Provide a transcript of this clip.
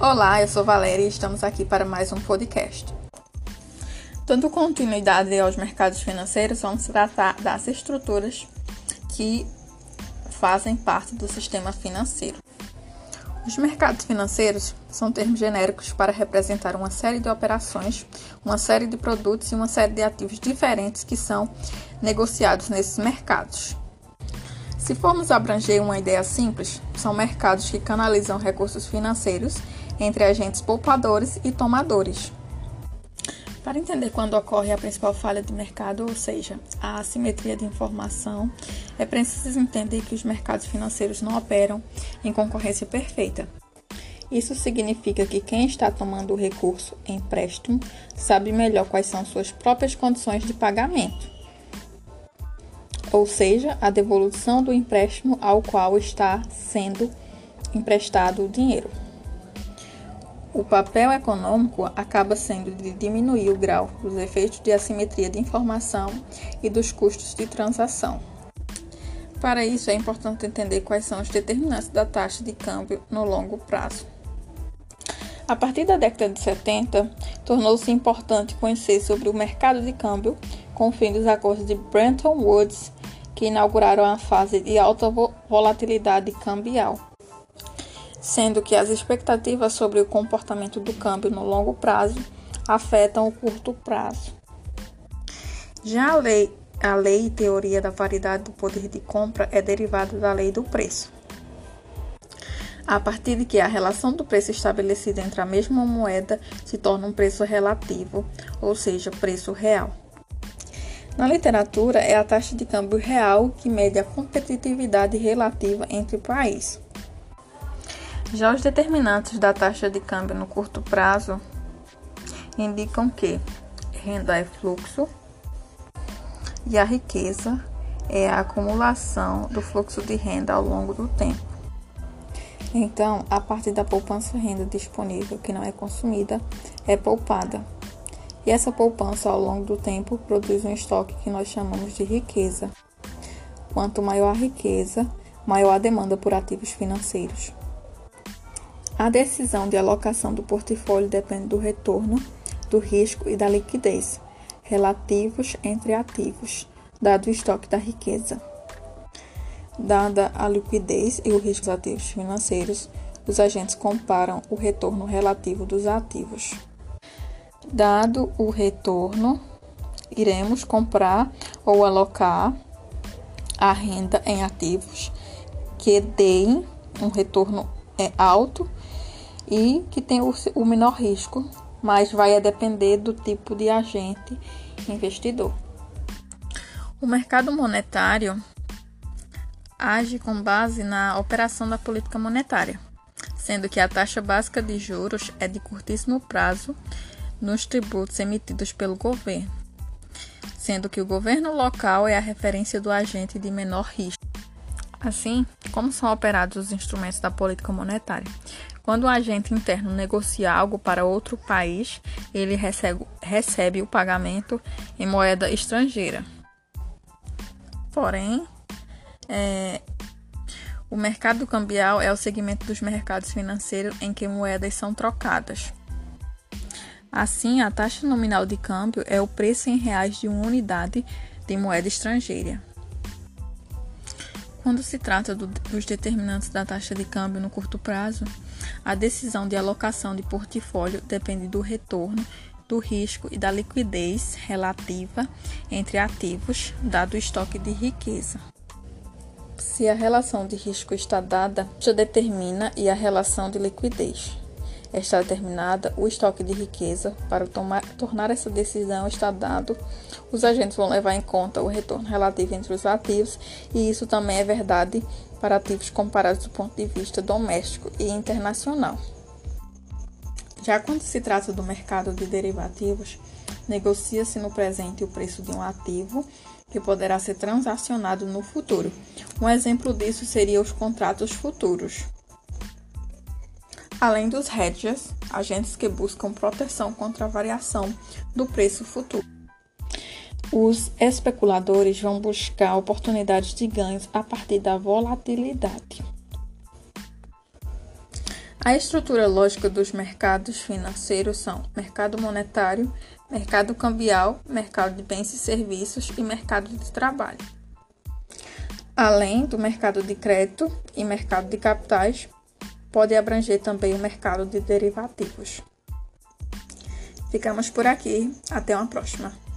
Olá, eu sou Valéria e estamos aqui para mais um podcast. Dando continuidade aos mercados financeiros, vamos tratar das estruturas que fazem parte do sistema financeiro. Os mercados financeiros são termos genéricos para representar uma série de operações, uma série de produtos e uma série de ativos diferentes que são negociados nesses mercados. Se formos abranger uma ideia simples, são mercados que canalizam recursos financeiros entre agentes poupadores e tomadores. Para entender quando ocorre a principal falha de mercado, ou seja, a assimetria de informação, é preciso entender que os mercados financeiros não operam em concorrência perfeita. Isso significa que quem está tomando o recurso empréstimo sabe melhor quais são suas próprias condições de pagamento, ou seja, a devolução do empréstimo ao qual está sendo emprestado o dinheiro. O papel econômico acaba sendo de diminuir o grau dos efeitos de assimetria de informação e dos custos de transação. Para isso, é importante entender quais são os determinantes da taxa de câmbio no longo prazo. A partir da década de 70, tornou-se importante conhecer sobre o mercado de câmbio com o fim dos acordos de Bretton Woods, que inauguraram a fase de alta volatilidade cambial sendo que as expectativas sobre o comportamento do câmbio no longo prazo afetam o curto prazo. Já a lei, a lei e teoria da variedade do poder de compra é derivada da lei do preço. A partir de que a relação do preço estabelecida entre a mesma moeda se torna um preço relativo, ou seja, preço real. Na literatura, é a taxa de câmbio real que mede a competitividade relativa entre países. Já os determinantes da taxa de câmbio no curto prazo indicam que renda é fluxo e a riqueza é a acumulação do fluxo de renda ao longo do tempo. Então, a parte da poupança renda disponível que não é consumida é poupada. E essa poupança ao longo do tempo produz um estoque que nós chamamos de riqueza. Quanto maior a riqueza, maior a demanda por ativos financeiros. A decisão de alocação do portfólio depende do retorno, do risco e da liquidez relativos entre ativos, dado o estoque da riqueza. Dada a liquidez e o risco dos ativos financeiros, os agentes comparam o retorno relativo dos ativos. Dado o retorno, iremos comprar ou alocar a renda em ativos que deem um retorno é alto e que tem o, menor risco, mas vai depender do tipo de agente investidor. O mercado monetário age com base na operação da política monetária, sendo que a taxa básica de juros é de curtíssimo prazo nos tributos emitidos pelo governo, sendo que o governo local é a referência do agente de menor risco. Assim, como são operados os instrumentos da política monetária? Quando um agente interno negocia algo para outro país, ele recebe, recebe o pagamento em moeda estrangeira. Porém, é, o mercado cambial é o segmento dos mercados financeiros em que moedas são trocadas. Assim, a taxa nominal de câmbio é o preço em reais de uma unidade de moeda estrangeira. Quando se trata do, dos determinantes da taxa de câmbio no curto prazo, a decisão de alocação de portfólio depende do retorno, do risco e da liquidez relativa entre ativos, dado o estoque de riqueza. Se a relação de risco está dada, já determina e a relação de liquidez está determinada, o estoque de riqueza. Para tomar, tornar essa decisão está dado, os agentes vão levar em conta o retorno relativo entre os ativos, e isso também é verdade para ativos comparados do ponto de vista doméstico e internacional. Já quando se trata do mercado de derivativos, negocia-se no presente o preço de um ativo que poderá ser transacionado no futuro. Um exemplo disso seria os contratos futuros além dos hedges, agentes que buscam proteção contra a variação do preço futuro. Os especuladores vão buscar oportunidades de ganhos a partir da volatilidade. A estrutura lógica dos mercados financeiros são mercado monetário, mercado cambial, mercado de bens e serviços e mercado de trabalho. Além do mercado de crédito e mercado de capitais, pode abranger também o mercado de derivativos. Ficamos por aqui, até uma próxima.